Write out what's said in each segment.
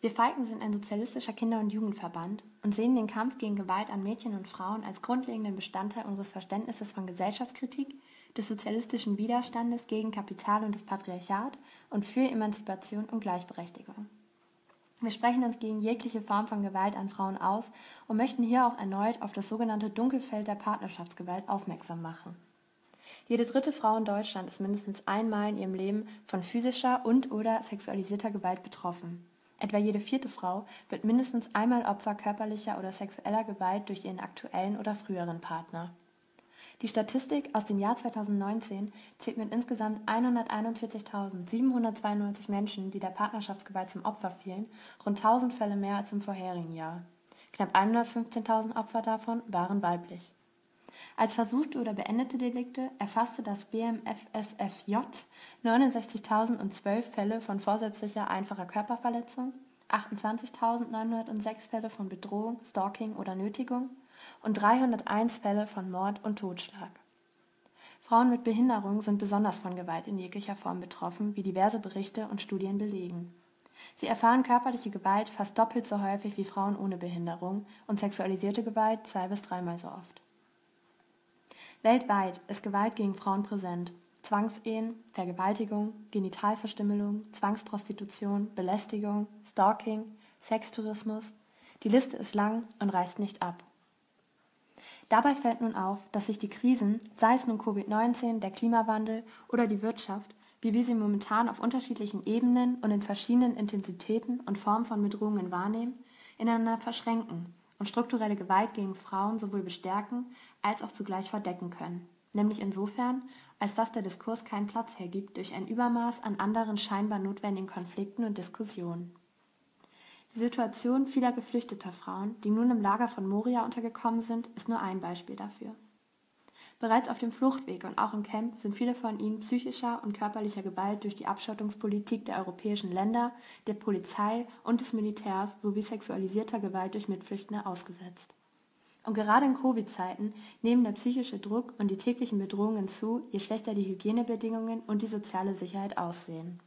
Wir Falken sind ein sozialistischer Kinder- und Jugendverband und sehen den Kampf gegen Gewalt an Mädchen und Frauen als grundlegenden Bestandteil unseres Verständnisses von Gesellschaftskritik, des sozialistischen Widerstandes gegen Kapital und das Patriarchat und für Emanzipation und Gleichberechtigung. Wir sprechen uns gegen jegliche Form von Gewalt an Frauen aus und möchten hier auch erneut auf das sogenannte Dunkelfeld der Partnerschaftsgewalt aufmerksam machen. Jede dritte Frau in Deutschland ist mindestens einmal in ihrem Leben von physischer und/oder sexualisierter Gewalt betroffen. Etwa jede vierte Frau wird mindestens einmal Opfer körperlicher oder sexueller Gewalt durch ihren aktuellen oder früheren Partner. Die Statistik aus dem Jahr 2019 zählt mit insgesamt 141.792 Menschen, die der Partnerschaftsgewalt zum Opfer fielen, rund 1000 Fälle mehr als im vorherigen Jahr. Knapp 115.000 Opfer davon waren weiblich. Als versuchte oder beendete Delikte erfasste das BMFSFJ 69.012 Fälle von vorsätzlicher einfacher Körperverletzung, 28.906 Fälle von Bedrohung, Stalking oder Nötigung und 301 Fälle von Mord und Totschlag. Frauen mit Behinderung sind besonders von Gewalt in jeglicher Form betroffen, wie diverse Berichte und Studien belegen. Sie erfahren körperliche Gewalt fast doppelt so häufig wie Frauen ohne Behinderung und sexualisierte Gewalt zwei bis dreimal so oft. Weltweit ist Gewalt gegen Frauen präsent. Zwangsehen, Vergewaltigung, Genitalverstümmelung, Zwangsprostitution, Belästigung, Stalking, Sextourismus. Die Liste ist lang und reißt nicht ab. Dabei fällt nun auf, dass sich die Krisen, sei es nun Covid-19, der Klimawandel oder die Wirtschaft, wie wir sie momentan auf unterschiedlichen Ebenen und in verschiedenen Intensitäten und Formen von Bedrohungen wahrnehmen, ineinander verschränken und strukturelle Gewalt gegen Frauen sowohl bestärken als auch zugleich verdecken können. Nämlich insofern, als dass der Diskurs keinen Platz hergibt durch ein Übermaß an anderen scheinbar notwendigen Konflikten und Diskussionen. Die Situation vieler geflüchteter Frauen, die nun im Lager von Moria untergekommen sind, ist nur ein Beispiel dafür. Bereits auf dem Fluchtweg und auch im Camp sind viele von ihnen psychischer und körperlicher Gewalt durch die Abschottungspolitik der europäischen Länder, der Polizei und des Militärs sowie sexualisierter Gewalt durch Mitflüchtende ausgesetzt. Und gerade in Covid-Zeiten nehmen der psychische Druck und die täglichen Bedrohungen zu, je schlechter die Hygienebedingungen und die soziale Sicherheit aussehen.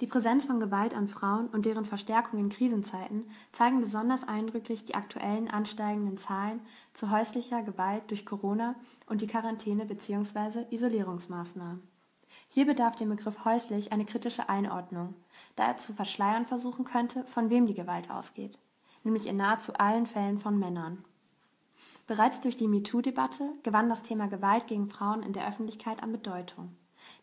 Die Präsenz von Gewalt an Frauen und deren Verstärkung in Krisenzeiten zeigen besonders eindrücklich die aktuellen ansteigenden Zahlen zu häuslicher Gewalt durch Corona und die Quarantäne bzw. Isolierungsmaßnahmen. Hier bedarf dem Begriff häuslich eine kritische Einordnung, da er zu verschleiern versuchen könnte, von wem die Gewalt ausgeht, nämlich in nahezu allen Fällen von Männern. Bereits durch die MeToo-Debatte gewann das Thema Gewalt gegen Frauen in der Öffentlichkeit an Bedeutung.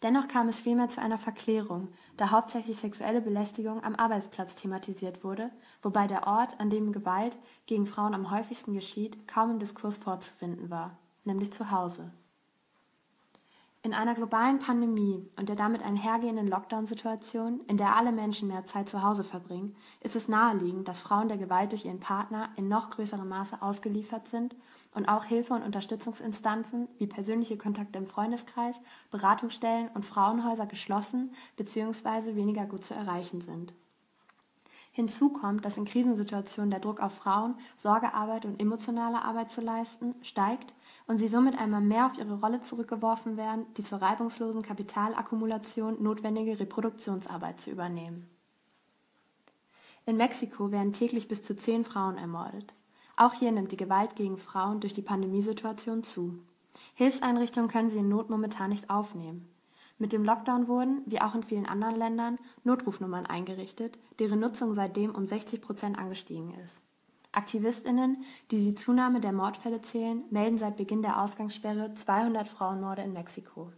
Dennoch kam es vielmehr zu einer Verklärung, da hauptsächlich sexuelle Belästigung am Arbeitsplatz thematisiert wurde, wobei der Ort, an dem Gewalt gegen Frauen am häufigsten geschieht, kaum im Diskurs vorzufinden war, nämlich zu Hause. In einer globalen Pandemie und der damit einhergehenden Lockdown-Situation, in der alle Menschen mehr Zeit zu Hause verbringen, ist es naheliegend, dass Frauen der Gewalt durch ihren Partner in noch größerem Maße ausgeliefert sind und auch Hilfe- und Unterstützungsinstanzen wie persönliche Kontakte im Freundeskreis, Beratungsstellen und Frauenhäuser geschlossen bzw. weniger gut zu erreichen sind. Hinzu kommt, dass in Krisensituationen der Druck auf Frauen, Sorgearbeit und emotionale Arbeit zu leisten, steigt und sie somit einmal mehr auf ihre Rolle zurückgeworfen werden, die zur reibungslosen Kapitalakkumulation notwendige Reproduktionsarbeit zu übernehmen. In Mexiko werden täglich bis zu zehn Frauen ermordet. Auch hier nimmt die Gewalt gegen Frauen durch die Pandemiesituation zu. Hilfseinrichtungen können sie in Not momentan nicht aufnehmen. Mit dem Lockdown wurden, wie auch in vielen anderen Ländern, Notrufnummern eingerichtet, deren Nutzung seitdem um 60 Prozent angestiegen ist. AktivistInnen, die die Zunahme der Mordfälle zählen, melden seit Beginn der Ausgangssperre 200 Frauenmorde in Mexiko.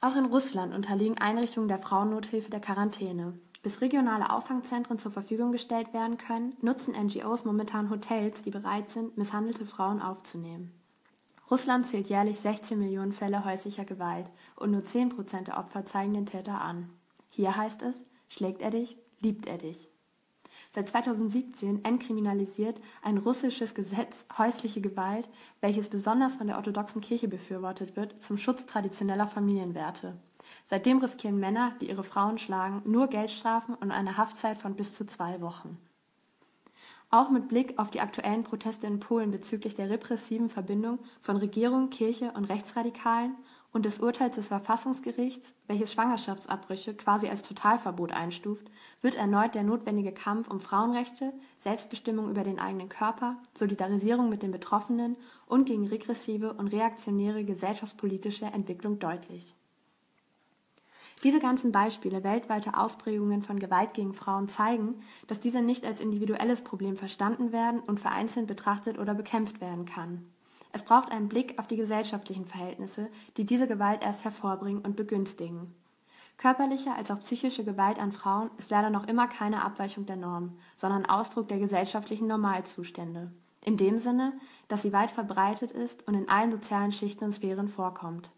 Auch in Russland unterliegen Einrichtungen der Frauennothilfe der Quarantäne. Bis regionale Auffangzentren zur Verfügung gestellt werden können, nutzen NGOs momentan Hotels, die bereit sind, misshandelte Frauen aufzunehmen. Russland zählt jährlich 16 Millionen Fälle häuslicher Gewalt und nur 10 Prozent der Opfer zeigen den Täter an. Hier heißt es, schlägt er dich, liebt er dich. Seit 2017 entkriminalisiert ein russisches Gesetz häusliche Gewalt, welches besonders von der orthodoxen Kirche befürwortet wird, zum Schutz traditioneller Familienwerte. Seitdem riskieren Männer, die ihre Frauen schlagen, nur Geldstrafen und eine Haftzeit von bis zu zwei Wochen. Auch mit Blick auf die aktuellen Proteste in Polen bezüglich der repressiven Verbindung von Regierung, Kirche und Rechtsradikalen und des Urteils des Verfassungsgerichts, welches Schwangerschaftsabbrüche quasi als Totalverbot einstuft, wird erneut der notwendige Kampf um Frauenrechte, Selbstbestimmung über den eigenen Körper, Solidarisierung mit den Betroffenen und gegen regressive und reaktionäre gesellschaftspolitische Entwicklung deutlich. Diese ganzen Beispiele weltweiter Ausprägungen von Gewalt gegen Frauen zeigen, dass diese nicht als individuelles Problem verstanden werden und vereinzelt betrachtet oder bekämpft werden kann. Es braucht einen Blick auf die gesellschaftlichen Verhältnisse, die diese Gewalt erst hervorbringen und begünstigen. Körperliche als auch psychische Gewalt an Frauen ist leider noch immer keine Abweichung der Norm, sondern Ausdruck der gesellschaftlichen Normalzustände. In dem Sinne, dass sie weit verbreitet ist und in allen sozialen Schichten und Sphären vorkommt.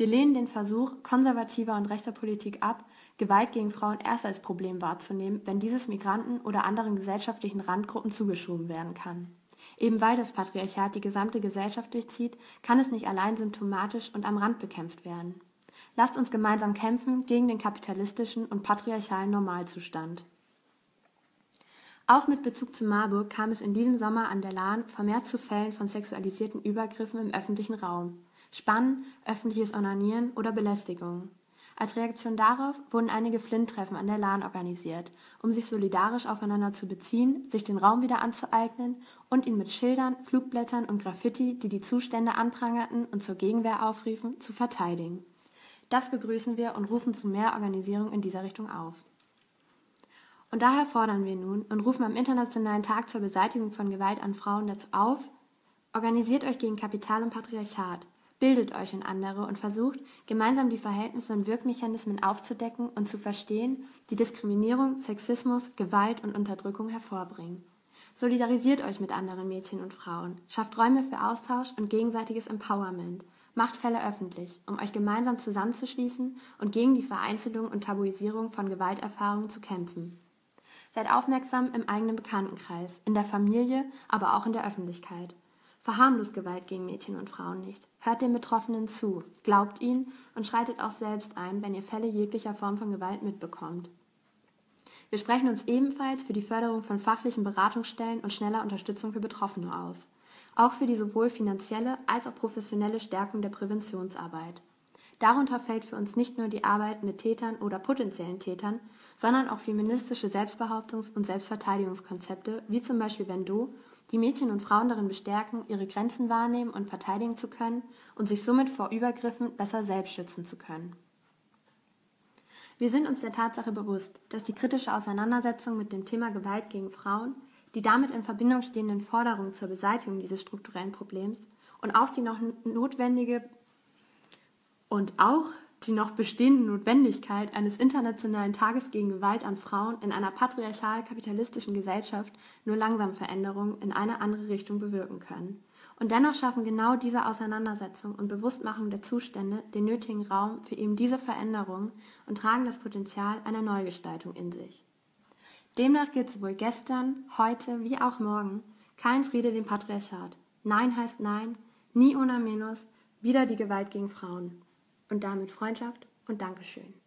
Wir lehnen den Versuch konservativer und rechter Politik ab, Gewalt gegen Frauen erst als Problem wahrzunehmen, wenn dieses Migranten oder anderen gesellschaftlichen Randgruppen zugeschoben werden kann. Eben weil das Patriarchat die gesamte Gesellschaft durchzieht, kann es nicht allein symptomatisch und am Rand bekämpft werden. Lasst uns gemeinsam kämpfen gegen den kapitalistischen und patriarchalen Normalzustand. Auch mit Bezug zu Marburg kam es in diesem Sommer an der Lahn vermehrt zu Fällen von sexualisierten Übergriffen im öffentlichen Raum. Spannen, öffentliches Onanieren oder Belästigung. Als Reaktion darauf wurden einige Flint-Treffen an der Lahn organisiert, um sich solidarisch aufeinander zu beziehen, sich den Raum wieder anzueignen und ihn mit Schildern, Flugblättern und Graffiti, die die Zustände anprangerten und zur Gegenwehr aufriefen, zu verteidigen. Das begrüßen wir und rufen zu mehr Organisierung in dieser Richtung auf. Und daher fordern wir nun und rufen am Internationalen Tag zur Beseitigung von Gewalt an Frauen dazu auf, organisiert euch gegen Kapital und Patriarchat, bildet euch in andere und versucht, gemeinsam die Verhältnisse und Wirkmechanismen aufzudecken und zu verstehen, die Diskriminierung, Sexismus, Gewalt und Unterdrückung hervorbringen. Solidarisiert euch mit anderen Mädchen und Frauen, schafft Räume für Austausch und gegenseitiges Empowerment, macht Fälle öffentlich, um euch gemeinsam zusammenzuschließen und gegen die Vereinzelung und Tabuisierung von Gewalterfahrungen zu kämpfen. Seid aufmerksam im eigenen Bekanntenkreis, in der Familie, aber auch in der Öffentlichkeit. Verharmlost Gewalt gegen Mädchen und Frauen nicht. Hört den Betroffenen zu, glaubt ihnen und schreitet auch selbst ein, wenn ihr Fälle jeglicher Form von Gewalt mitbekommt. Wir sprechen uns ebenfalls für die Förderung von fachlichen Beratungsstellen und schneller Unterstützung für Betroffene aus. Auch für die sowohl finanzielle als auch professionelle Stärkung der Präventionsarbeit. Darunter fällt für uns nicht nur die Arbeit mit Tätern oder potenziellen Tätern, sondern auch feministische Selbstbehauptungs- und Selbstverteidigungskonzepte, wie zum Beispiel Vendo die Mädchen und Frauen darin bestärken, ihre Grenzen wahrnehmen und verteidigen zu können und sich somit vor Übergriffen besser selbst schützen zu können. Wir sind uns der Tatsache bewusst, dass die kritische Auseinandersetzung mit dem Thema Gewalt gegen Frauen, die damit in Verbindung stehenden Forderungen zur Beseitigung dieses strukturellen Problems und auch die noch notwendige und auch die noch bestehende Notwendigkeit eines internationalen Tages gegen Gewalt an Frauen in einer patriarchal-kapitalistischen Gesellschaft nur langsam Veränderungen in eine andere Richtung bewirken können. Und dennoch schaffen genau diese Auseinandersetzung und Bewusstmachung der Zustände den nötigen Raum für eben diese Veränderungen und tragen das Potenzial einer Neugestaltung in sich. Demnach gilt sowohl gestern, heute wie auch morgen kein Friede dem Patriarchat. Nein heißt Nein, nie ohne Minus, wieder die Gewalt gegen Frauen und damit Freundschaft und Dankeschön.